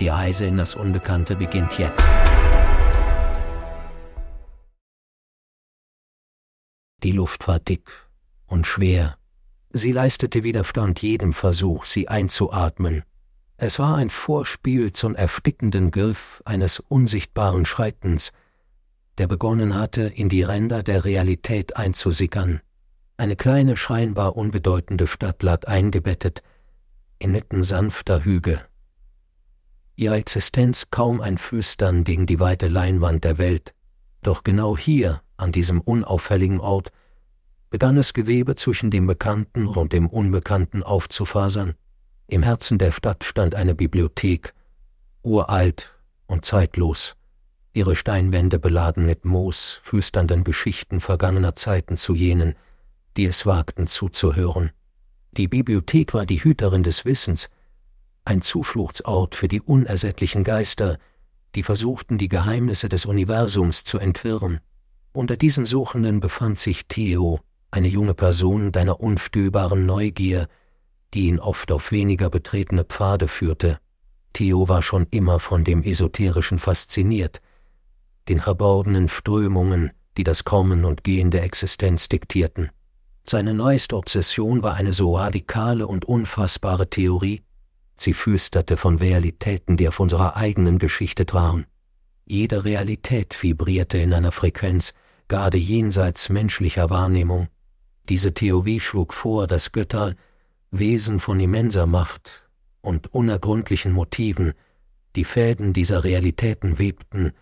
Die Reise in das Unbekannte beginnt jetzt. Die Luft war dick und schwer. Sie leistete Widerstand jedem Versuch, sie einzuatmen. Es war ein Vorspiel zum erstickenden Griff eines unsichtbaren Schreitens, der begonnen hatte, in die Ränder der Realität einzusickern. Eine kleine, scheinbar unbedeutende Stadt lag eingebettet, inmitten sanfter Hügel. Ihre Existenz kaum ein Flüstern gegen die weite Leinwand der Welt, doch genau hier, an diesem unauffälligen Ort, begann es Gewebe zwischen dem Bekannten und dem Unbekannten aufzufasern. Im Herzen der Stadt stand eine Bibliothek, uralt und zeitlos, ihre Steinwände beladen mit Moos, flüsternden Geschichten vergangener Zeiten zu jenen, die es wagten zuzuhören. Die Bibliothek war die Hüterin des Wissens, ein Zufluchtsort für die unersättlichen Geister, die versuchten, die Geheimnisse des Universums zu entwirren. Unter diesen Suchenden befand sich Theo, eine junge Person deiner unstillbaren Neugier, die ihn oft auf weniger betretene Pfade führte. Theo war schon immer von dem Esoterischen fasziniert, den verborgenen Strömungen, die das Kommen und Gehen der Existenz diktierten. Seine neueste Obsession war eine so radikale und unfassbare Theorie, sie flüsterte von Realitäten, die auf unserer eigenen Geschichte trauen. Jede Realität vibrierte in einer Frequenz, gerade jenseits menschlicher Wahrnehmung. Diese Theorie schlug vor, dass Götter, Wesen von immenser Macht und unergründlichen Motiven, die Fäden dieser Realitäten webten,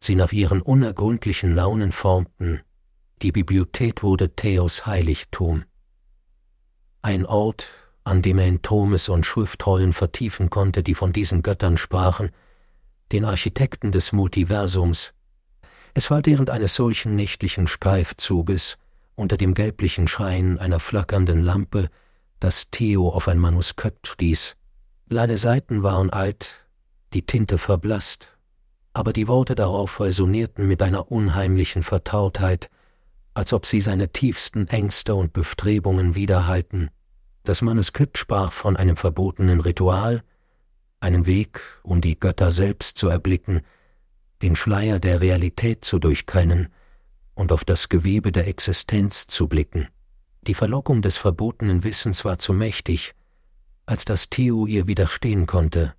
sie nach ihren unergründlichen Launen formten die Bibliothek wurde Theos Heiligtum. Ein Ort, an dem er in Thomes und Schriftrollen vertiefen konnte, die von diesen Göttern sprachen, den Architekten des Multiversums. Es war während eines solchen nächtlichen Streifzuges, unter dem gelblichen Schein einer flackernden Lampe, dass Theo auf ein Manuskript stieß. Seine Seiten waren alt, die Tinte verblasst, aber die Worte darauf resonierten mit einer unheimlichen Vertrautheit, als ob sie seine tiefsten Ängste und Bestrebungen widerhalten. Das Manuskript sprach von einem verbotenen Ritual, einem Weg, um die Götter selbst zu erblicken, den Schleier der Realität zu durchkennen und auf das Gewebe der Existenz zu blicken. Die Verlockung des verbotenen Wissens war zu mächtig, als dass Theo ihr widerstehen konnte.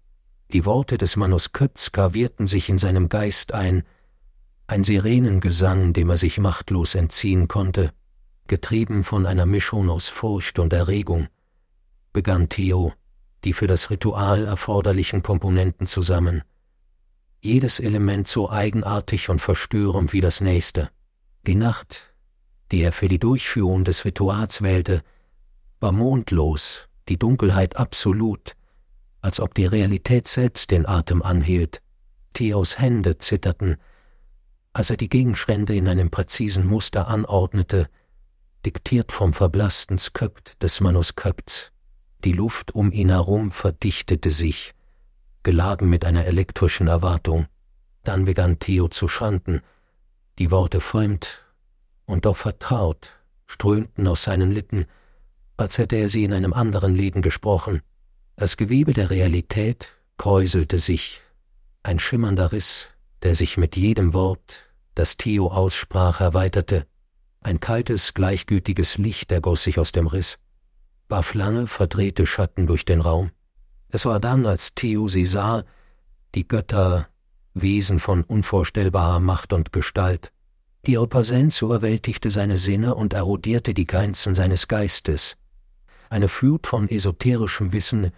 Die Worte des Manuskripts gravierten sich in seinem Geist ein, ein Sirenengesang, dem er sich machtlos entziehen konnte, getrieben von einer Mischung aus Furcht und Erregung, begann Theo, die für das Ritual erforderlichen Komponenten zusammen. Jedes Element so eigenartig und verstörend wie das nächste. Die Nacht, die er für die Durchführung des Rituals wählte, war mondlos, die Dunkelheit absolut, als ob die Realität selbst den Atem anhielt. Theos Hände zitterten, als er die Gegenstände in einem präzisen Muster anordnete, diktiert vom verblassten Skript des Manuskripts. Die Luft um ihn herum verdichtete sich, geladen mit einer elektrischen Erwartung. Dann begann Theo zu schanden. Die Worte fremd und doch vertraut strömten aus seinen Lippen, als hätte er sie in einem anderen Leben gesprochen. Das Gewebe der Realität kräuselte sich, ein schimmernder Riss der sich mit jedem Wort, das Theo aussprach, erweiterte. Ein kaltes, gleichgültiges Licht ergoss sich aus dem Riss, warf lange, verdrehte Schatten durch den Raum. Es war dann, als Theo sie sah, die Götter, Wesen von unvorstellbarer Macht und Gestalt. Die Präsenz überwältigte seine Sinne und erodierte die Grenzen seines Geistes. Eine Flut von esoterischem Wissen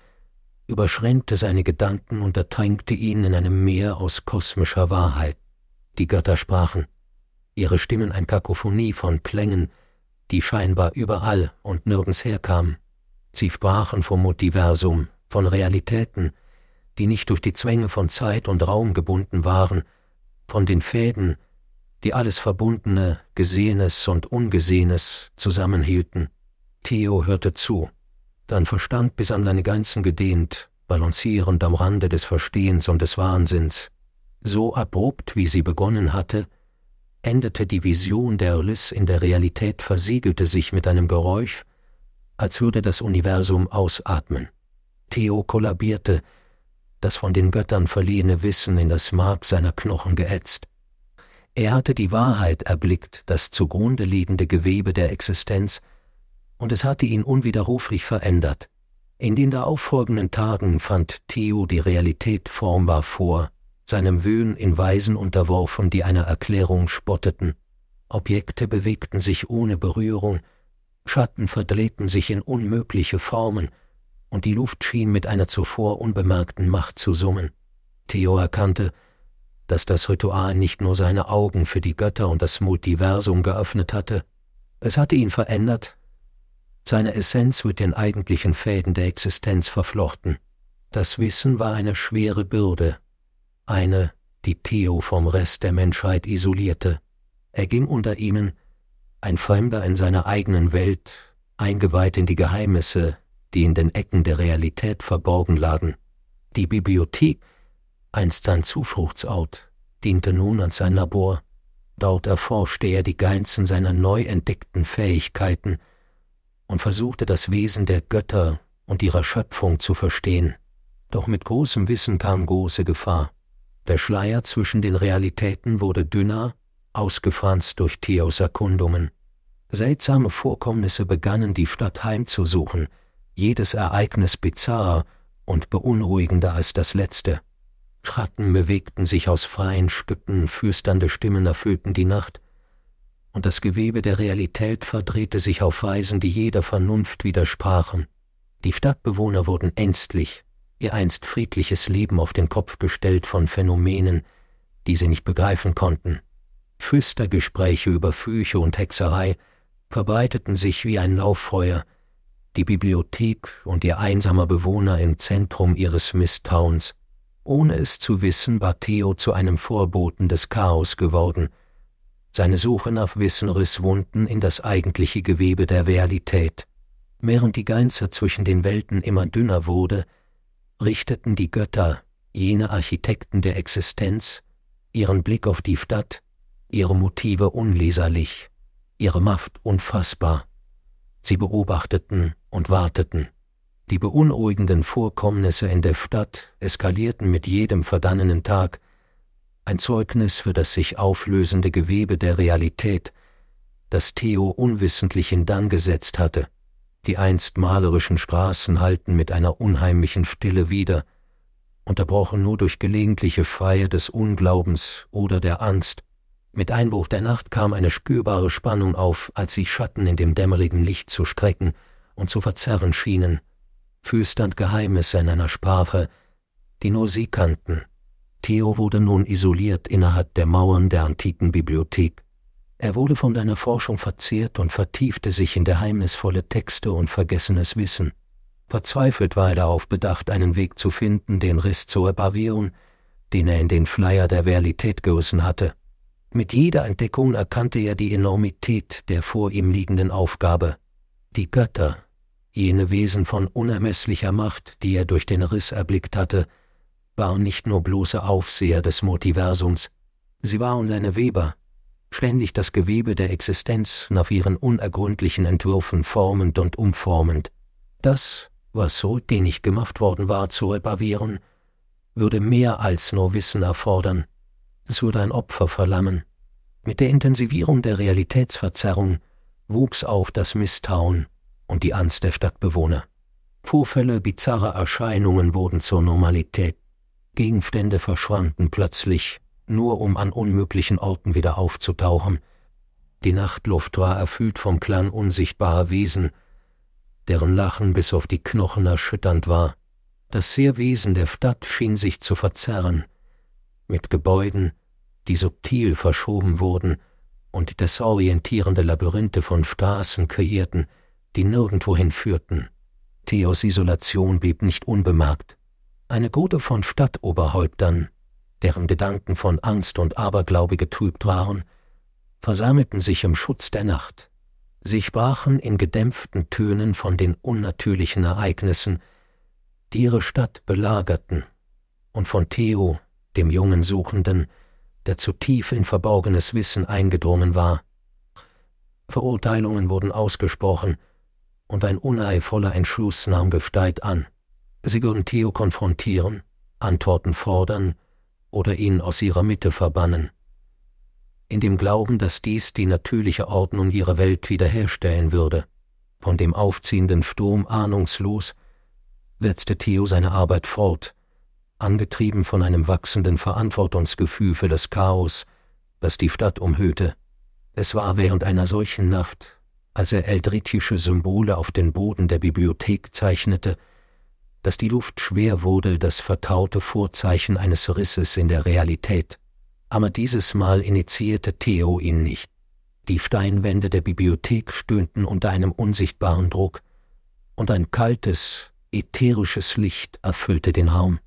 überschränkte seine Gedanken und ertränkte ihn in einem Meer aus kosmischer Wahrheit. Die Götter sprachen, ihre Stimmen ein Kakophonie von Klängen, die scheinbar überall und nirgends herkamen. Sie sprachen vom Multiversum, von Realitäten, die nicht durch die Zwänge von Zeit und Raum gebunden waren, von den Fäden, die alles Verbundene, Gesehenes und Ungesehenes zusammenhielten. Theo hörte zu, dein Verstand bis an deine Grenzen gedehnt, balancierend am Rande des Verstehens und des Wahnsinns. So abrupt, wie sie begonnen hatte, endete die Vision der Erliss in der Realität, versiegelte sich mit einem Geräusch, als würde das Universum ausatmen. Theo kollabierte, das von den Göttern verliehene Wissen in das Mark seiner Knochen geätzt. Er hatte die Wahrheit erblickt, das zugrunde liegende Gewebe der Existenz, und es hatte ihn unwiderruflich verändert. In den darauffolgenden Tagen fand Theo die Realität formbar vor, seinem Wöhn in Weisen unterworfen, die einer Erklärung spotteten. Objekte bewegten sich ohne Berührung, Schatten verdrehten sich in unmögliche Formen, und die Luft schien mit einer zuvor unbemerkten Macht zu summen. Theo erkannte, dass das Ritual nicht nur seine Augen für die Götter und das Multiversum geöffnet hatte, es hatte ihn verändert, seine Essenz mit den eigentlichen Fäden der Existenz verflochten. Das Wissen war eine schwere Bürde, eine, die Theo vom Rest der Menschheit isolierte. Er ging unter ihnen, ein Fremder in seiner eigenen Welt, eingeweiht in die Geheimnisse, die in den Ecken der Realität verborgen lagen. Die Bibliothek, einst sein Zufluchtsort, diente nun als sein Labor. Dort erforschte er die Grenzen seiner neu entdeckten Fähigkeiten und versuchte das Wesen der Götter und ihrer Schöpfung zu verstehen. Doch mit großem Wissen kam große Gefahr. Der Schleier zwischen den Realitäten wurde dünner, ausgefranst durch Theos Erkundungen. Seltsame Vorkommnisse begannen die Stadt heimzusuchen, jedes Ereignis bizarrer und beunruhigender als das letzte. Schatten bewegten sich aus freien Stücken, flüsternde Stimmen erfüllten die Nacht, und das Gewebe der Realität verdrehte sich auf Weisen, die jeder Vernunft widersprachen. Die Stadtbewohner wurden ängstlich, ihr einst friedliches Leben auf den Kopf gestellt von Phänomenen, die sie nicht begreifen konnten. Flüstergespräche über Flüche und Hexerei verbreiteten sich wie ein Lauffeuer, die Bibliothek und ihr einsamer Bewohner im Zentrum ihres Misstrauens. Ohne es zu wissen, war Theo zu einem Vorboten des Chaos geworden. Seine Suche nach Wissen riss Wunden in das eigentliche Gewebe der Realität. Während die Grenze zwischen den Welten immer dünner wurde, richteten die Götter, jene Architekten der Existenz, ihren Blick auf die Stadt, ihre Motive unleserlich, ihre Macht unfassbar. Sie beobachteten und warteten. Die beunruhigenden Vorkommnisse in der Stadt eskalierten mit jedem verdannenen Tag, ein Zeugnis für das sich auflösende Gewebe der Realität, das Theo unwissentlich in Dann gesetzt hatte. Die einst malerischen Straßen hallten mit einer unheimlichen Stille wieder, unterbrochen nur durch gelegentliche Freie des Unglaubens oder der Angst. Mit Einbruch der Nacht kam eine spürbare Spannung auf, als sich Schatten in dem dämmerigen Licht zu strecken und zu verzerren schienen, flüsternd Geheimnisse in einer Sprache, die nur sie kannten. Theo wurde nun isoliert innerhalb der Mauern der antiken Bibliothek. Er wurde von deiner Forschung verzehrt und vertiefte sich in geheimnisvolle Texte und vergessenes Wissen. Verzweifelt war er darauf bedacht, einen Weg zu finden, den Riss zu reparieren, den er in den Flyer der Realität gerissen hatte. Mit jeder Entdeckung erkannte er die Enormität der vor ihm liegenden Aufgabe. Die Götter, jene Wesen von unermesslicher Macht, die er durch den Riss erblickt hatte, waren nicht nur bloße Aufseher des Multiversums, sie waren seine Weber, ständig das Gewebe der Existenz nach ihren unergründlichen Entwürfen formend und umformend. Das, was so denig gemacht worden war, zu reparieren, würde mehr als nur Wissen erfordern. Es würde ein Opfer verlammen. Mit der Intensivierung der Realitätsverzerrung wuchs auf das Misstrauen und die Angst der Stadtbewohner. Vorfälle bizarrer Erscheinungen wurden zur Normalität. Gegenstände verschwanden plötzlich, nur um an unmöglichen Orten wieder aufzutauchen. Die Nachtluft war erfüllt vom Klang unsichtbarer Wesen, deren Lachen bis auf die Knochen erschütternd war. Das sehr Wesen der Stadt schien sich zu verzerren, mit Gebäuden, die subtil verschoben wurden und desorientierende Labyrinthe von Straßen kreierten, die nirgendwohin führten. Theos Isolation blieb nicht unbemerkt. Eine Gruppe von Stadtoberhäuptern, deren Gedanken von Angst und Aberglaube getrübt waren, versammelten sich im Schutz der Nacht. Sie sprachen in gedämpften Tönen von den unnatürlichen Ereignissen, die ihre Stadt belagerten, und von Theo, dem jungen Suchenden, der zu tief in verborgenes Wissen eingedrungen war. Verurteilungen wurden ausgesprochen, und ein uneivoller Entschluss nahm Gestalt an. Sie würden Theo konfrontieren, Antworten fordern oder ihn aus ihrer Mitte verbannen. In dem Glauben, dass dies die natürliche Ordnung ihrer Welt wiederherstellen würde. Von dem aufziehenden Sturm ahnungslos setzte Theo seine Arbeit fort, angetrieben von einem wachsenden Verantwortungsgefühl für das Chaos, das die Stadt umhüllte. Es war während einer solchen Nacht, als er eldrittische Symbole auf den Boden der Bibliothek zeichnete, dass die Luft schwer wurde, das vertraute Vorzeichen eines Risses in der Realität. Aber dieses Mal initiierte Theo ihn nicht. Die Steinwände der Bibliothek stöhnten unter einem unsichtbaren Druck, und ein kaltes, ätherisches Licht erfüllte den Raum.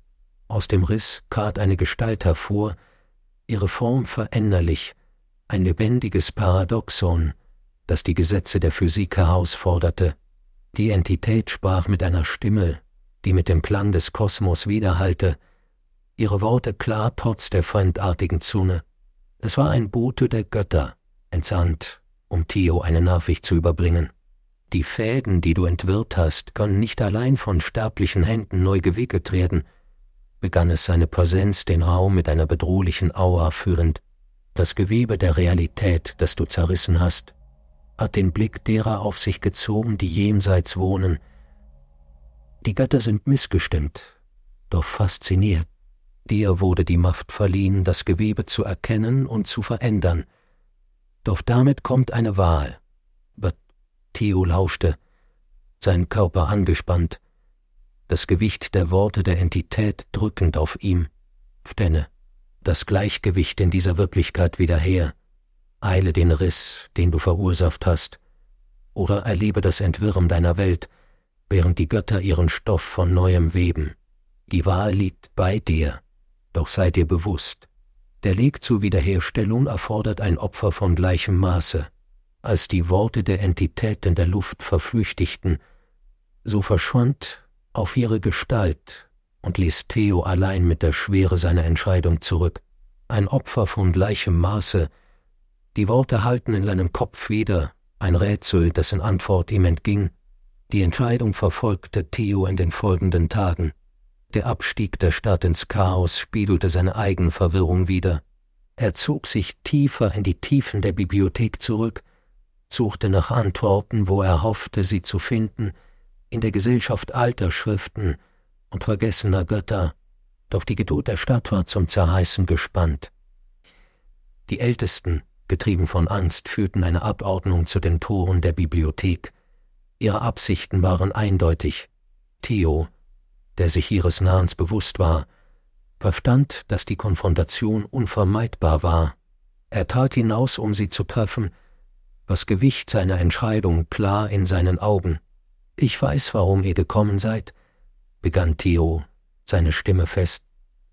Aus dem Riss trat eine Gestalt hervor, ihre Form veränderlich, ein lebendiges Paradoxon, das die Gesetze der Physik herausforderte. Die Entität sprach mit einer Stimme, die mit dem Klang des Kosmos widerhallte, ihre Worte klar trotz der fremdartigen Zunge. Es war ein Bote der Götter, entsandt, um Theo eine Nachricht zu überbringen. Die Fäden, die du entwirrt hast, können nicht allein von sterblichen Händen neu gewickelt werden, begann es seine Präsenz den Raum mit einer bedrohlichen Aura führend. Das Gewebe der Realität, das du zerrissen hast, hat den Blick derer auf sich gezogen, die jenseits wohnen, die Götter sind missgestimmt, doch fasziniert. Dir wurde die Macht verliehen, das Gewebe zu erkennen und zu verändern. Doch damit kommt eine Wahl. But Theo lauschte, sein Körper angespannt, das Gewicht der Worte der Entität drückend auf ihm. Stenne, das Gleichgewicht in dieser Wirklichkeit wieder her. Eile den Riss, den du verursacht hast, oder erlebe das Entwirren deiner Welt, während die Götter ihren Stoff von neuem weben. Die Wahl liegt bei dir, doch sei dir bewusst, der Weg zur Wiederherstellung erfordert ein Opfer von gleichem Maße. Als die Worte der Entität in der Luft verflüchtigten, so verschwand auf ihre Gestalt und ließ Theo allein mit der Schwere seiner Entscheidung zurück. Ein Opfer von gleichem Maße, die Worte halten in seinem Kopf wieder, ein Rätsel, dessen Antwort ihm entging, die Entscheidung verfolgte Theo in den folgenden Tagen. Der Abstieg der Stadt ins Chaos spiegelte seine Eigenverwirrung wider. Er zog sich tiefer in die Tiefen der Bibliothek zurück, suchte nach Antworten, wo er hoffte, sie zu finden, in der Gesellschaft alter Schriften und vergessener Götter, doch die Geduld der Stadt war zum Zerreißen gespannt. Die Ältesten, getrieben von Angst, führten eine Abordnung zu den Toren der Bibliothek, Ihre Absichten waren eindeutig. Theo, der sich ihres Nahens bewusst war, verstand, dass die Konfrontation unvermeidbar war. Er tat hinaus, um sie zu treffen, das Gewicht seiner Entscheidung klar in seinen Augen. Ich weiß, warum ihr gekommen seid, begann Theo, seine Stimme fest.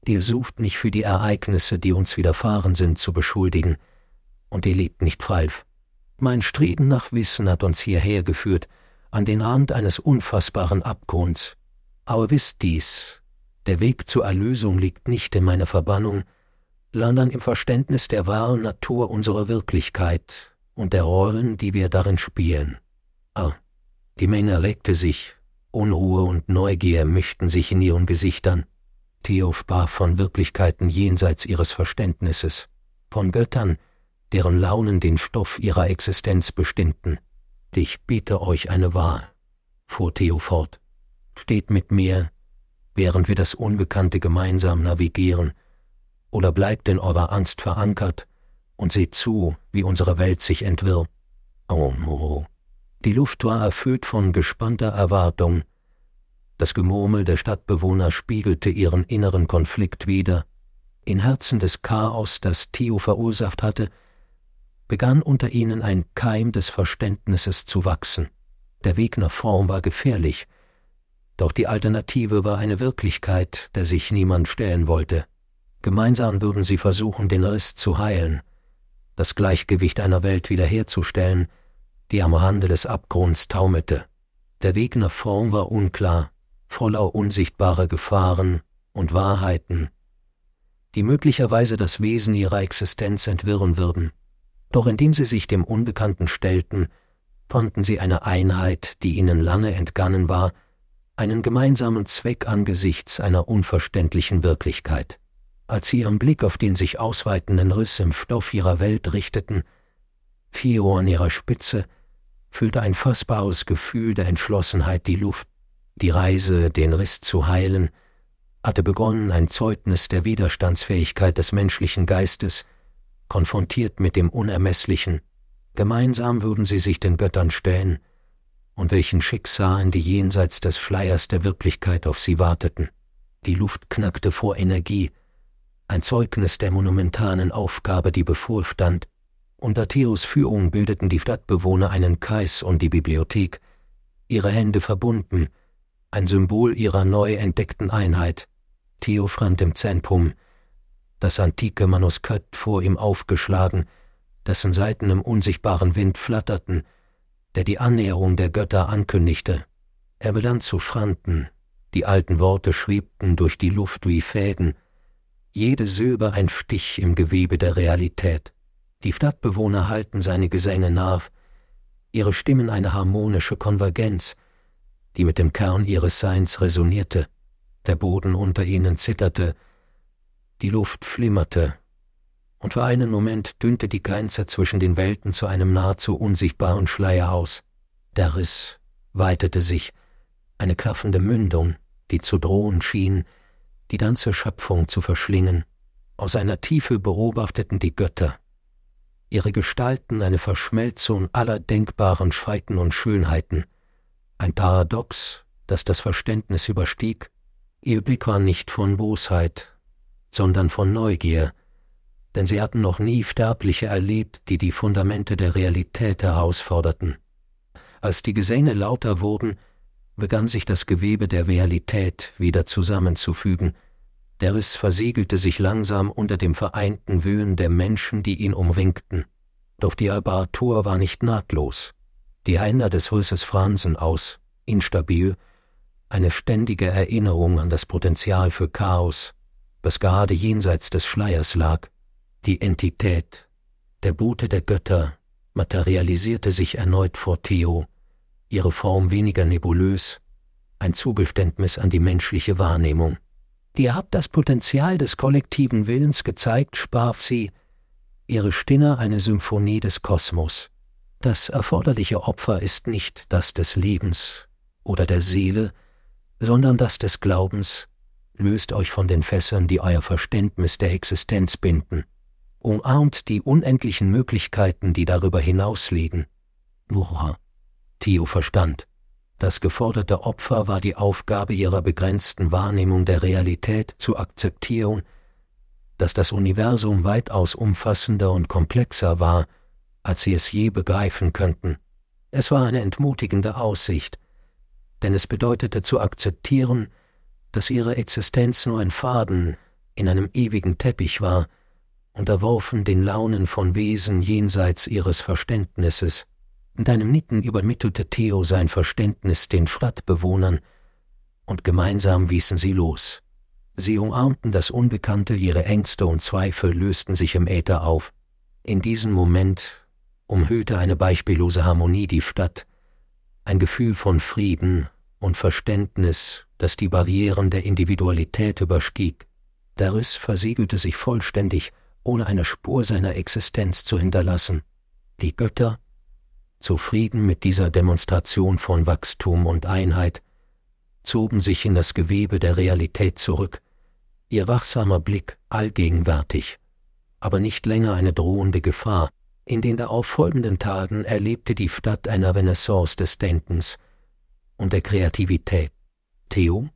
Ihr sucht mich für die Ereignisse, die uns widerfahren sind, zu beschuldigen, und ihr lebt nicht falsch. Mein Streben nach Wissen hat uns hierher geführt, an den Rand eines unfassbaren Abgrunds. Aber wisst dies, der Weg zur Erlösung liegt nicht in meiner Verbannung, sondern im Verständnis der wahren Natur unserer Wirklichkeit und der Rollen, die wir darin spielen. Ah, die Menge regte sich, Unruhe und Neugier mischten sich in ihren Gesichtern. Theo sprach von Wirklichkeiten jenseits ihres Verständnisses, von Göttern, deren Launen den Stoff ihrer Existenz bestimmten. Ich biete euch eine Wahl, fuhr Theo fort. Steht mit mir, während wir das Unbekannte gemeinsam navigieren, oder bleibt in eurer Angst verankert und seht zu, wie unsere Welt sich entwirrt. Oh, oh. Die Luft war erfüllt von gespannter Erwartung. Das Gemurmel der Stadtbewohner spiegelte ihren inneren Konflikt wider. In Herzen des Chaos, das Theo verursacht hatte, begann unter ihnen ein Keim des Verständnisses zu wachsen. Der Weg nach Form war gefährlich, Doch die Alternative war eine Wirklichkeit, der sich niemand stellen wollte. Gemeinsam würden sie versuchen, den Riss zu heilen, das Gleichgewicht einer Welt wiederherzustellen, die am Rande des Abgrunds taumelte. Der Weg nach vorn war unklar, voller unsichtbarer Gefahren und Wahrheiten, die möglicherweise das Wesen ihrer Existenz entwirren würden. Doch indem sie sich dem Unbekannten stellten, fanden sie eine Einheit, die ihnen lange entgangen war, einen gemeinsamen Zweck angesichts einer unverständlichen Wirklichkeit. Als sie ihren Blick auf den sich ausweitenden Riss im Stoff ihrer Welt richteten, Fio an ihrer Spitze, füllte ein fassbares Gefühl der Entschlossenheit die Luft. Die Reise, den Riss zu heilen, hatte begonnen, ein Zeugnis der Widerstandsfähigkeit des menschlichen Geistes, konfrontiert mit dem Unermesslichen. Gemeinsam würden sie sich den Göttern stellen, und welchen Schicksalen, die jenseits des Schleiers der Wirklichkeit auf sie warteten. Die Luft knackte vor Energie, ein Zeugnis der monumentalen Aufgabe, die bevorstand. Unter Theos Führung bildeten die Stadtbewohner einen Kreis um die Bibliothek, ihre Hände verbunden, ein Symbol ihrer neu entdeckten Einheit. Theophrant im Zentrum, das antike Manuskript vor ihm aufgeschlagen, dessen Seiten im unsichtbaren Wind flatterten, der die Annäherung der Götter ankündigte. Er begann zu franten, die alten Worte schwebten durch die Luft wie Fäden, jede Silbe ein Stich im Gewebe der Realität. Die Stadtbewohner halten seine Gesänge nach, ihre Stimmen eine harmonische Konvergenz, die mit dem Kern ihres Seins resonierte. Der Boden unter ihnen zitterte, die Luft flimmerte, und für einen Moment dünnte die Grenze zwischen den Welten zu einem nahezu unsichtbaren Schleier aus. Der Riss weitete sich, eine klaffende Mündung, die zu drohen schien, die ganze Schöpfung zu verschlingen. Aus einer Tiefe beobachteten die Götter, ihre Gestalten eine Verschmelzung aller denkbaren Schreiten und Schönheiten, ein Paradox, das das Verständnis überstieg. Ihr Blick war nicht von Bosheit, sondern von Neugier, denn sie hatten noch nie Sterbliche erlebt, die die Fundamente der Realität herausforderten. Als die Gesänge lauter wurden, begann sich das Gewebe der Realität wieder zusammenzufügen, der Riss versiegelte sich langsam unter dem vereinten Wühen der Menschen, die ihn umringten. Doch die Apparatur war nicht nahtlos. Die Ränder des Risses fransen aus, instabil, eine ständige Erinnerung an das Potenzial für Chaos, das gerade jenseits des Schleiers lag. Die Entität, der Bote der Götter, materialisierte sich erneut vor Theo, ihre Form weniger nebulös, ein Zugeständnis an die menschliche Wahrnehmung. Ihr habt das Potenzial des kollektiven Willens gezeigt, sprach sie, ihre Stimme eine Symphonie des Kosmos. Das erforderliche Opfer ist nicht das des Lebens oder der Seele, sondern das des Glaubens. Löst euch von den Fässern, die euer Verständnis der Existenz binden. Umarmt die unendlichen Möglichkeiten, die darüber hinaus liegen. Nora. Theo verstand. Das geforderte Opfer war die Aufgabe ihrer begrenzten Wahrnehmung der Realität zu akzeptieren, dass das Universum weitaus umfassender und komplexer war, als sie es je begreifen könnten. Es war eine entmutigende Aussicht, denn es bedeutete zu akzeptieren, dass ihre Existenz nur ein Faden in einem ewigen Teppich war, unterworfen den Launen von Wesen jenseits ihres Verständnisses. In einem Nicken übermittelte Theo sein Verständnis den Frattbewohnern, und gemeinsam wiesen sie los. Sie umarmten das Unbekannte, ihre Ängste und Zweifel lösten sich im Äther auf. In diesem Moment umhüllte eine beispiellose Harmonie die Stadt, ein Gefühl von Frieden und Verständnis, das die Barrieren der Individualität überstieg. Der Riss versiegelte sich vollständig, ohne eine Spur seiner Existenz zu hinterlassen. Die Götter zufrieden mit dieser Demonstration von Wachstum und Einheit, zogen sich in das Gewebe der Realität zurück, ihr wachsamer Blick allgegenwärtig, aber nicht länger eine drohende Gefahr. In den darauffolgenden Tagen erlebte die Stadt eine Renaissance des Denkens und der Kreativität. Theo,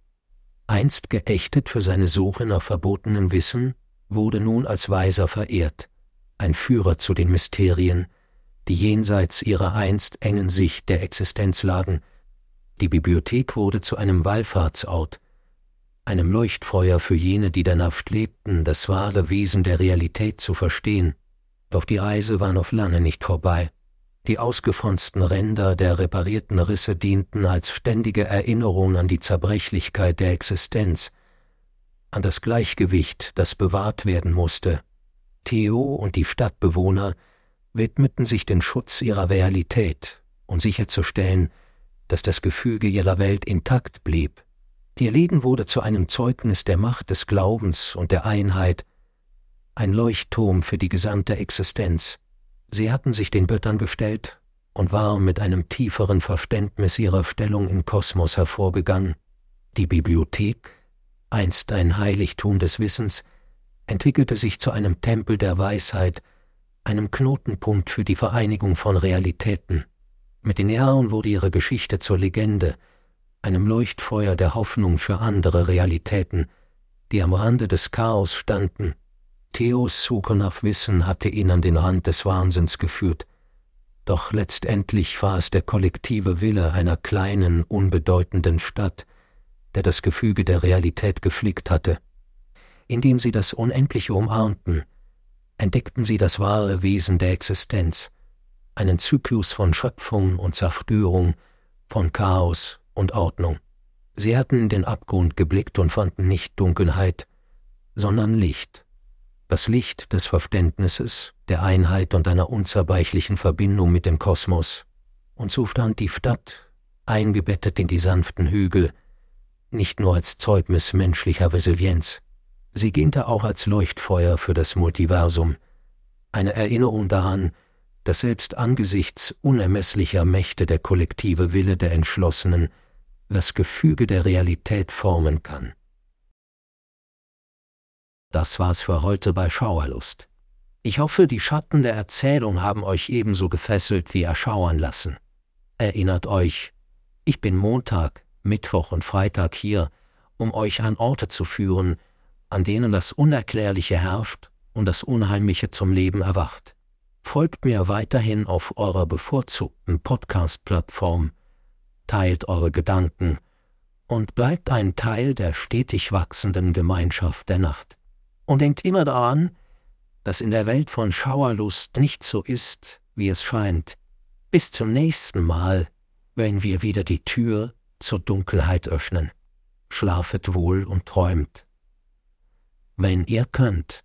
einst geächtet für seine Suche nach verbotenen Wissen, wurde nun als Weiser verehrt, ein Führer zu den Mysterien, die jenseits ihrer einst engen Sicht der Existenz lagen. Die Bibliothek wurde zu einem Wallfahrtsort, einem Leuchtfeuer für jene, die danach lebten, das wahre Wesen der Realität zu verstehen. Doch die Reise war noch lange nicht vorbei. Die ausgefransten Ränder der reparierten Risse dienten als ständige Erinnerung an die Zerbrechlichkeit der Existenz, an das Gleichgewicht, das bewahrt werden musste. Theo und die Stadtbewohner widmeten sich den Schutz ihrer Realität und sicherzustellen, dass das Gefüge ihrer Welt intakt blieb. Ihr Leben wurde zu einem Zeugnis der Macht des Glaubens und der Einheit, ein Leuchtturm für die gesamte Existenz. Sie hatten sich den Göttern gestellt und waren mit einem tieferen Verständnis ihrer Stellung im Kosmos hervorgegangen. Die Bibliothek, einst ein Heiligtum des Wissens, entwickelte sich zu einem Tempel der Weisheit, einem Knotenpunkt für die Vereinigung von Realitäten. Mit den Jahren wurde ihre Geschichte zur Legende, einem Leuchtfeuer der Hoffnung für andere Realitäten, die am Rande des Chaos standen. Theos Suche nach Wissen hatte ihn an den Rand des Wahnsinns geführt, doch letztendlich war es der kollektive Wille einer kleinen, unbedeutenden Stadt, der das Gefüge der Realität geflickt hatte. Indem sie das Unendliche umarmten, entdeckten sie das wahre Wesen der Existenz, einen Zyklus von Schöpfung und Zerstörung, von Chaos und Ordnung. Sie hatten in den Abgrund geblickt und fanden nicht Dunkelheit, sondern Licht. Das Licht des Verständnisses, der Einheit und einer unzerbeichlichen Verbindung mit dem Kosmos. Und so stand die Stadt, eingebettet in die sanften Hügel, nicht nur als Zeugnis menschlicher Resilienz, sie diente auch als Leuchtfeuer für das Multiversum, eine Erinnerung daran, dass selbst angesichts unermesslicher Mächte der kollektive Wille der Entschlossenen das Gefüge der Realität formen kann. Das war's für heute bei Schauerlust. Ich hoffe, die Schatten der Erzählung haben euch ebenso gefesselt wie erschauern lassen. Erinnert euch, ich bin Montag, Mittwoch und Freitag hier, um euch an Orte zu führen, an denen das Unerklärliche herrscht und das Unheimliche zum Leben erwacht. Folgt mir weiterhin auf eurer bevorzugten Podcast-Plattform teilt eure Gedanken und bleibt ein Teil der stetig wachsenden Gemeinschaft der Nacht. Und denkt immer daran, dass in der Welt von Schauerlust nicht so ist, wie es scheint. Bis zum nächsten Mal, wenn wir wieder die Tür zur Dunkelheit öffnen. Schlafet wohl und träumt. Wenn ihr könnt.